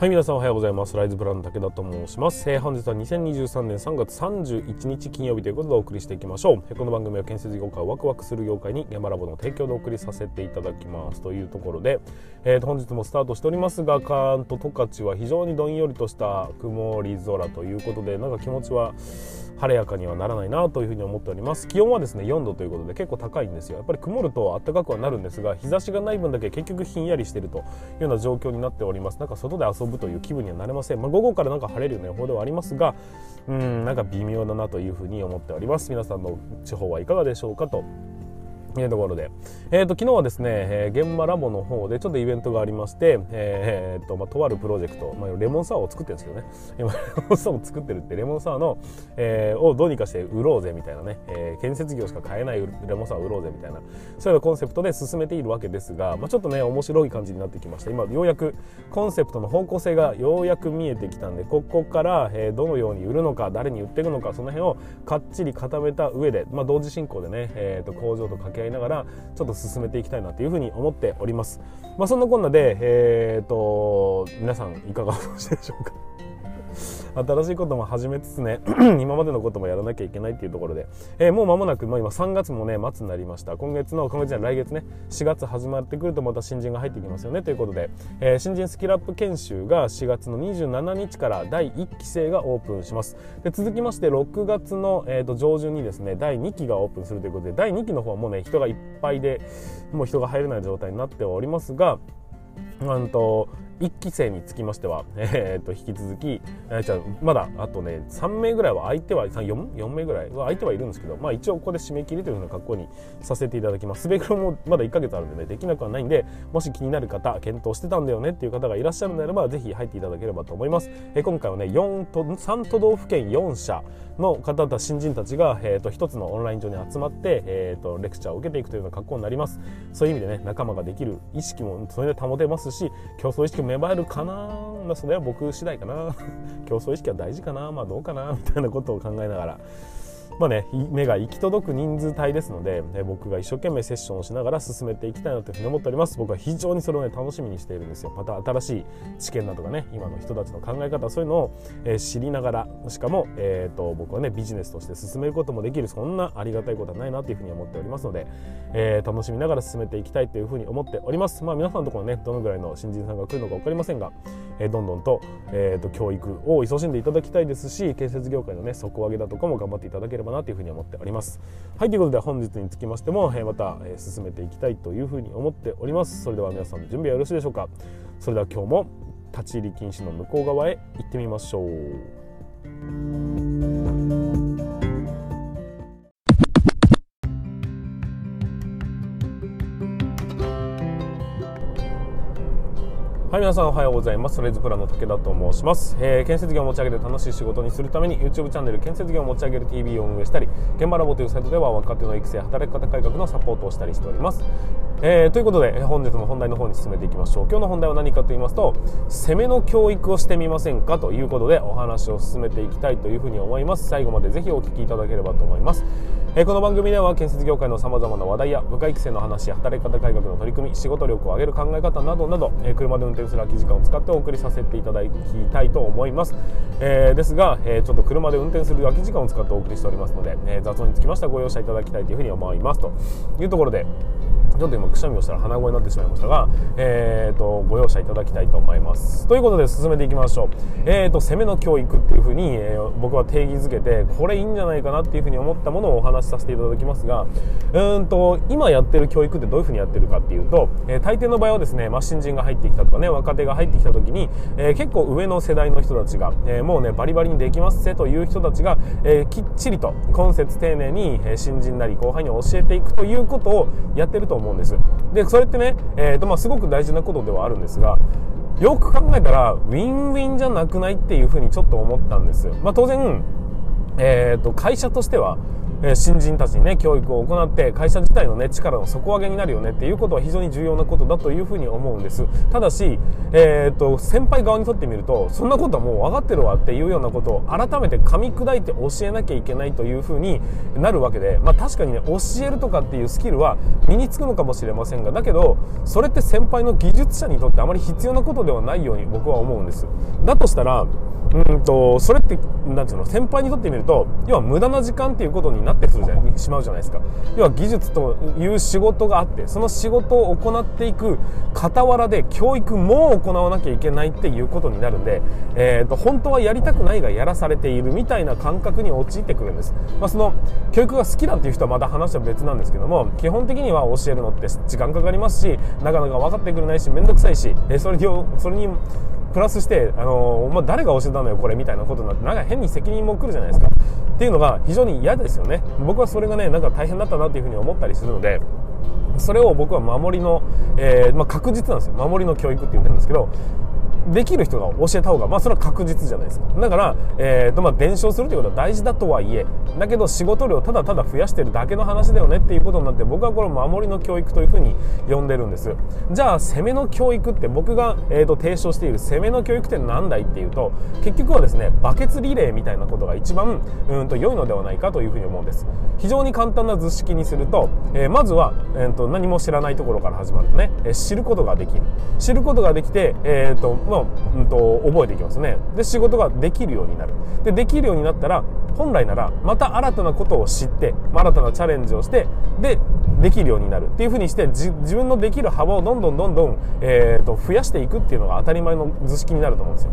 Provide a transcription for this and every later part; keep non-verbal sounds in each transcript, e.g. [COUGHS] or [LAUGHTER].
はい、皆さんおはようございます。ライズブランド武田と申します。えー、本日は2023年3月31日金曜日ということでお送りしていきましょう。え、この番組は建設業界をワクワクする業界に現場ラボの提供でお送りさせていただきますというところで、えー、と本日もスタートしておりますが、関東十勝は非常にどんよりとした曇り空ということで、なんか気持ちは晴れやかにはならないなというふうに思っております気温はですね4度ということで結構高いんですよやっぱり曇ると暖かくはなるんですが日差しがない分だけ結局ひんやりしているというような状況になっておりますなんか外で遊ぶという気分にはなれません、まあ、午後からなんか晴れるような予報ではありますがうんなんか微妙だなというふうに思っております。皆さんの地方はいかがでしょうかと。いうところで、えーと、昨日はですね、えー、現場ラボの方でちょっとイベントがありまして、えーとまあ、とあるプロジェクト、まあ、レモンサワーを作ってるんですけどね。[LAUGHS] 今レモンサワーを作ってるってレモンサワーの、えー、をどうにかして売ろうぜみたいなね、えー、建設業しか買えないレモンサワーを売ろうぜみたいな。そういうコンセプトで進めているわけですが、まあ、ちょっとね面白い感じになってきました今ようやくコンセプトの方向性がようやく見えてきたんでここから、えー、どのように売るのか誰に売っていくのかその辺をかっちり固めた上で、まあ、同時進行でね、えーと工場と掛け合いながらちょっと進めていきたいなというふうに思っております。まあ、そんなこんなで、えーと、皆さんいかがお過ごしでしょうか？新しいことも始めつつね [CLEARS THROAT] 今までのこともやらなきゃいけないっていうところで、えー、もう間もなく、まあ、今3月もね末になりました。今月の今月じゃ来月ね4月始まってくるとまた新人が入ってきますよね。ということで、えー、新人スキルアップ研修が4月の27日から第1期生がオープンします。で続きまして6月の、えー、と上旬にですね第2期がオープンするということで第2期の方はもうね人がいっぱいでもう人が入れない状態になっておりますがうんと1期生につきましては、[LAUGHS] えー、と引き続き、えー、じゃまだあとね3名ぐらいは相手は 4, 4名ぐらいは相手はいるんですけど、まあ、一応ここで締め切りというふうな格好にさせていただきます。すべ黒もまだ1ヶ月あるんでねできなくはないんでもし気になる方検討してたんだよねっていう方がいらっしゃるのであればぜひ入っていただければと思います、えー、今回はね4と3都道府県4社の方た新人たちが、えー、と1つのオンライン上に集まって、えー、とレクチャーを受けていくというような格好になります。そういう意味でね仲間ができる意識もそれで保てますし競争意識も芽生えるかな？まあそれは僕次第かな。[LAUGHS] 競争意識は大事かな。まあどうかな？みたいなことを考えながら。まあね、目が行き届く人数帯ですので、ね、僕が一生懸命セッションをしながら進めていきたいなというふうに思っております。僕は非常にそれをね楽しみにしているんですよ。また新しい知見だとかね今の人たちの考え方そういうのを、えー、知りながらしかも、えーと、僕はねビジネスとして進めることもできるそんなありがたいことはないなというふうに思っておりますので、えー、楽しみながら進めていきたいというふうに思っております。まあ皆さんのところねどのぐらいの新人さんが来るのか分かりませんが、えー、どんどんと,、えーと、と教育を勤しんでいただきたいですし建設業界のね底上げだとかも頑張っていただければなというふうに思っております。はいということで本日につきましても、えまた、え進めていきたいというふうに思っております。それでは皆さん準備はよろしいでしょうか。それでは今日も立ち入り禁止の向こう側へ行ってみましょう。はい皆さんおはようございます。レズプラの武田と申します、えー、建設業を持ち上げて楽しい仕事にするために YouTube チャンネル建設業を持ち上げる TV を運営したり現場ラボというサイトでは若手の育成働き方改革のサポートをしたりしております、えー、ということで本日も本題の方に進めていきましょう。今日の本題は何かと言いますと攻めの教育をしてみませんかということでお話を進めていきたいというふうに思います。最後までぜひお聞きいただければと思います。え、この番組では建設業界のさまざまな話題や部下育成の話働き方改革の取り組み仕事力を上げる考え方などなど、え、車で運転する空き時間を使ってお送りさせていただきたいと思います、えー、ですが、えちょっと車で運転する空き時間を使ってお送りしておりますので、え雑音につきましてはご容赦いただきたいというふうに思います。というところでちょっと今くしゃみをしたら鼻声になってしまいましたが、えーと、ご容赦いただきたいと思います。ということで進めていきましょう、えーと、攻めの教育っていうふうに、えー、僕は定義づけてこれいいんじゃないかなっていうふうに思ったものをお話させていただきますがうんと今やってる教育ってどういうふうにやってるかっていうと、えー、大抵の場合はですね、まあ、新人が入ってきたとかね若手が入ってきた時に、えー、結構上の世代の人たちが、えー、もうねバリバリにできますせという人たちが、え、きっちりと今節丁寧に、え新人なり後輩に教えていくということをやってると思うんです。でそれってね、えーとまあ、すごく大事なことではあるんですがよく考えたらウィンウィンじゃなくないっていうふうにちょっと思ったんです、まあ、当然、えーと、会社としてはえ新人たちにね教育を行って会社自体のね力の底上げになるよねっていうことは非常に重要なことだというふうに思うんです。ただし、えー、っと先輩側にとってみるとそんなことはもう分かってるわっていうようなことを改めて噛み砕いて教えなきゃいけないというふうになるわけでまあ確かにね教えるとかっていうスキルは身につくのかもしれませんがだけどそれって先輩の技術者にとってあまり必要なことではないように僕は思うんです。だとしたらうんとそれってなんていうの先輩にとってみると要は無駄な時間っていうことになってくるじゃしまうじゃないですか。要は技術という仕事があってその仕事を行っていく傍らで教育も行わなきゃいけないっていうことになるんで、えーと、本当はやりたくないがやらされているみたいな感覚に陥ってくるんです、まあ、その教育が好きだっていう人はまた話は別なんですけども基本的には教えるのって時間かかりますしなかなか分かってくれないし面倒くさいし、えそれにそれにプラスして、あのー、まあ、誰が教えたのよこれみたいなことになってなんか変に責任もくるじゃないですか。っていうのが非常に嫌ですよね。僕はそれがねなんか大変だったなっていうふうに思ったりするのでそれを僕は守りの、えーまあ、確実なんですよ。守りの教育って言ってるんですけどできる人が教えた方が、まあ、それは確実じゃないですか。だから、えーとまあ、伝承するということは大事だとはいえ、だけど仕事量ただただ増やしてるだけの話だよねっていうことになって、僕はこれ守りの教育というふうに呼んでるんです。じゃあ、攻めの教育って僕が、えーと、提唱している攻めの教育って何だいっていうと、結局はですね、バケツリレーみたいなことが一番、うんと良いのではないかというふうに思うんです。非常に簡単な図式にすると、えー、まずは、えーと、何も知らないところから始まるとね、えー、知ることができる。知ることができて、えーとまあうんと、覚えていきますね。で仕事ができるようになる。でできるようになったら本来ならまた新たなことを知って、新たなチャレンジをしてでできるようになる。っていうふうにして自分のできる幅をどんどんどんどん、えーと増やしていくっていうのが当たり前の図式になると思うんですよ。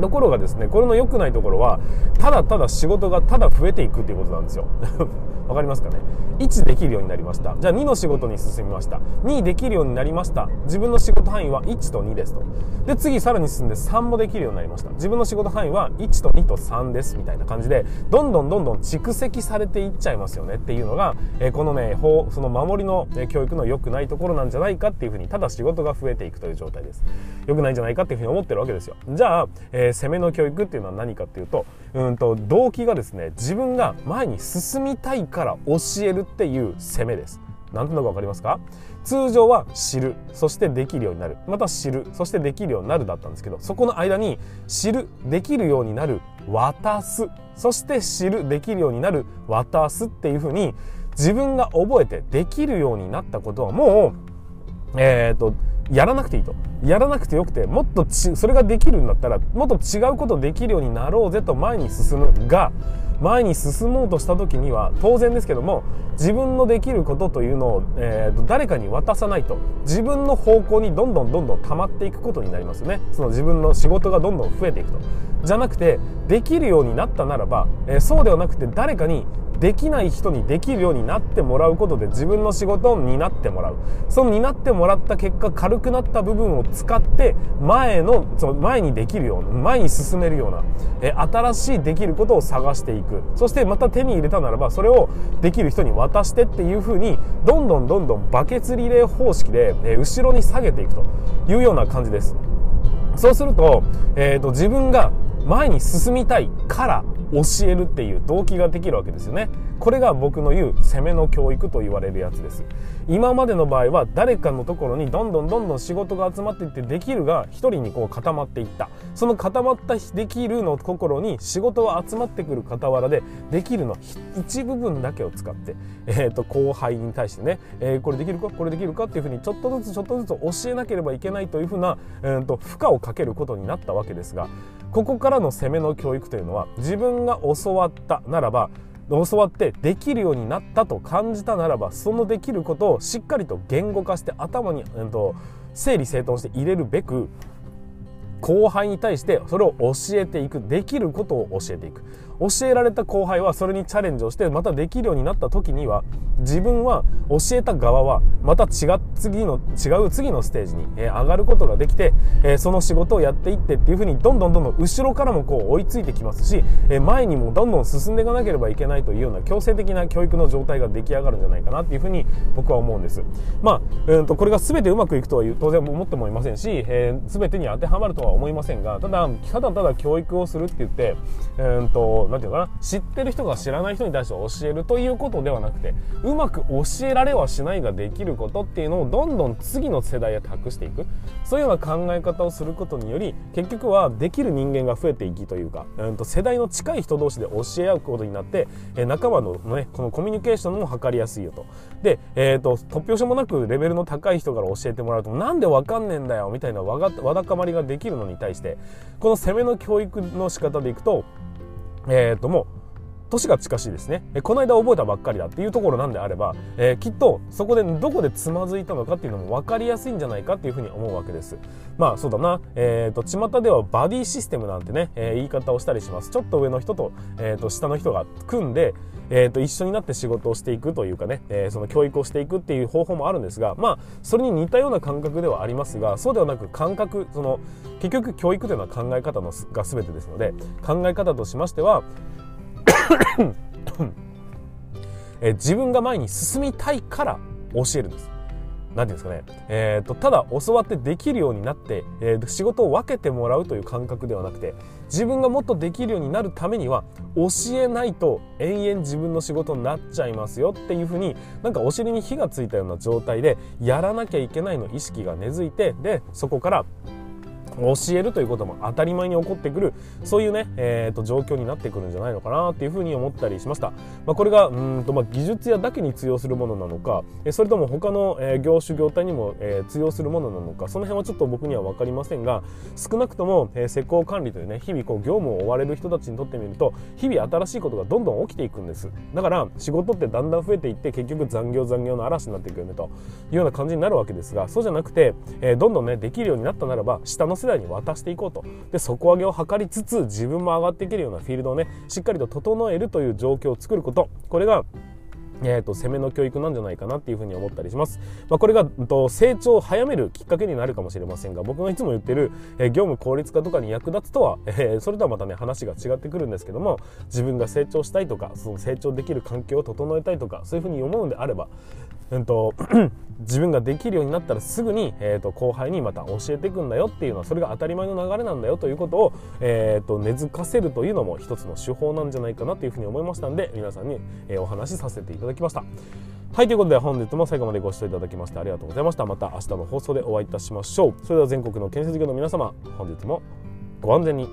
ところがですねこれの良くないところはただただ仕事がただ増えていくっていうことなんですよ。[LAUGHS] わかりますかね？1できるようになりました。じゃあ2の仕事に進みました。2できるようになりました。自分の仕事範囲は1と2ですと。で次さらに進んで3もできるようになりました。自分の仕事範囲は1と2と3ですみたいな感じでどんどんどんどん蓄積されていっちゃいますよね。っていうのが、えこのね法その守りの、教育の良くないところなんじゃないかっていうふうにただ仕事が増えていくという状態です。良くないんじゃないかっていうふうに思ってるわけですよ。じゃあ、えー、攻めの教育っていうのは何かっていうとうんと動機がですね自分が前に進みたいから教えるっていう攻めです。なんとなくわかりますか？通常は知るそしてできるようになる。また知るそしてできるようになるだったんですけどそこの間に知るできるようになる渡す。そして知るできるようになる渡すっていうふうに自分が覚えてできるようになったことはもうえっ、ー、とやらなくていいと。やらなくてよくて、もっとち、それができるんだったら、もっと違うことできるようになろうぜと前に進むが、前に進もうとした時には、当然ですけども、自分のできることというのを、えーと、誰かに渡さないと、自分の方向にどんどんどんどん溜まっていくことになりますよね。その自分の仕事がどんどん増えていくと。じゃなくて、できるようになったならば、えー、そうではなくて誰かにできない人にできるようになってもらうことで自分の仕事を担ってもらう。その担ってもらった結果軽くなった部分を使って前のその前にできるような前に進めるようなえ新しいできることを探していく。そしてまた手に入れたならばそれをできる人に渡してっていうふうにどんどんどんどんバケツリレー方式で、え後ろに下げていくというような感じです。そうすると,、えーと自分が前に進みたいから教えるっていう動機ができるわけですよね。これが僕の言う攻めの教育と言われるやつです。今までの場合は誰かのところにどんどんどんどん仕事が集まっていってできるが一人にこう固まっていった。その固まったできるのところに仕事が集まってくる傍らでできるの一部分だけを使って、えー、と後輩に対してね、えー、これできるか？これできるかっていうふうにちょっとずつちょっとずつ教えなければいけないというふうな、えー、と負荷をかけることになったわけですが。ここからの攻めの教育というのは自分が教わったならば教わってできるようになったと感じたならばそのできることをしっかりと言語化して頭に、えっと、整理整頓して入れるべく後輩に対してそれを教えていくできることを教えていく。教えられた後輩はそれにチャレンジをしてまたできるようになった時には自分は教えた側はまた違う次の違う次のステージに、え上がることができて、えその仕事をやっていってっていうふうにどんどんどんどん後ろからもこう追いついてきますし、え前にもどんどん進んでいかなければいけないというような強制的な教育の状態が出来上がるんじゃないかなっていうふうに僕は思うんです。まあ、うんとこれが全てうまくいくとは当然思ってもいませんし、えー、全てに当てはまるとは思いませんがただただただ教育をするって言って、うんと何て言うかな。知ってる人が知らない人に対して教えるということではなくてうまく教えられはしないができることっていうのをどんどん次の世代へ託していく。そういうような考え方をすることにより結局はできる人間が増えていきというか、うん、と世代の近い人同士で教え合うことになって、え仲間のねこのコミュニケーションも図りやすいよと。で、えーと、突拍子もなくレベルの高い人から教えてもらうとなんでわかんねえんだよみたいなわがわだかまりができるのに対してこの攻めの教育の仕方でいくとえっ、ー、ともう年が近しいですね。えこの間覚えたばっかりだっていうところなんであれば、えー、きっとそこでどこでつまずいたのかっていうのも分かりやすいんじゃないかっていうふうに思うわけです。まあそうだな。えっ、ー、と巷ではバディシステムなんてね、えー、言い方をしたりします。ちょっと上の人と,、えー、と下の人が組んでえーと、一緒になって仕事をしていくというかね、え、その教育をしていくっていう方法もあるんですがまあそれに似たような感覚ではありますがそうではなく感覚その結局教育というのは考え方のが全てですので考え方としましては [COUGHS] え自分が前に進みたいから教えるんです。何て言うんですかね、えーと、ただ教わってできるようになって、えー、仕事を分けてもらうという感覚ではなくて自分がもっとできるようになるためには教えないと延々自分の仕事になっちゃいますよっていうふうになんかお尻に火がついたような状態でやらなきゃいけないの意識が根付いてでそこから教えるということも当たり前に起こってくるそういうね、えーと、状況になってくるんじゃないのかなっていうふうに思ったりしました、まあ、これがうんと、まあ、技術屋だけに通用するものなのかそれとも他の、え、業種業態にも、え、通用するものなのかその辺はちょっと僕には分かりませんが少なくとも、え、施工管理というね日々こう業務を追われる人たちにとってみると日々新しいことがどんどん起きていくんです。だから仕事ってだんだん増えていって結局残業残業の嵐になっていくよねというような感じになるわけですがそうじゃなくて、えー、どんどんねできるようになったならば下の世代に渡していこうとで底上げを図りつつ自分も上がっていけるようなフィールドをねしっかりと整えるという状況を作ることこれがえーと、攻めの教育なんじゃないかなっていうふうに思ったりします。まあ、これが、と、成長を早めるきっかけになるかもしれませんが僕がいつも言ってる、えー、業務効率化とかに役立つとは、えー、それとはまたね話が違ってくるんですけども自分が成長したいとかその成長できる環境を整えたいとかそういうふうに思うんであれば、うんと [CLEARS THROAT] 自分ができるようになったらすぐに、えーと、後輩にまた教えていくんだよっていうのはそれが当たり前の流れなんだよということを、えーと、根付かせるというのも一つの手法なんじゃないかなというふうに思いましたんで皆さんに、えー、お話しさせていただきました。はいということで本日も最後までご視聴いただきましてありがとうございました。また明日の放送でお会いいたしましょう。それでは全国の建設業の皆様本日もご安全に。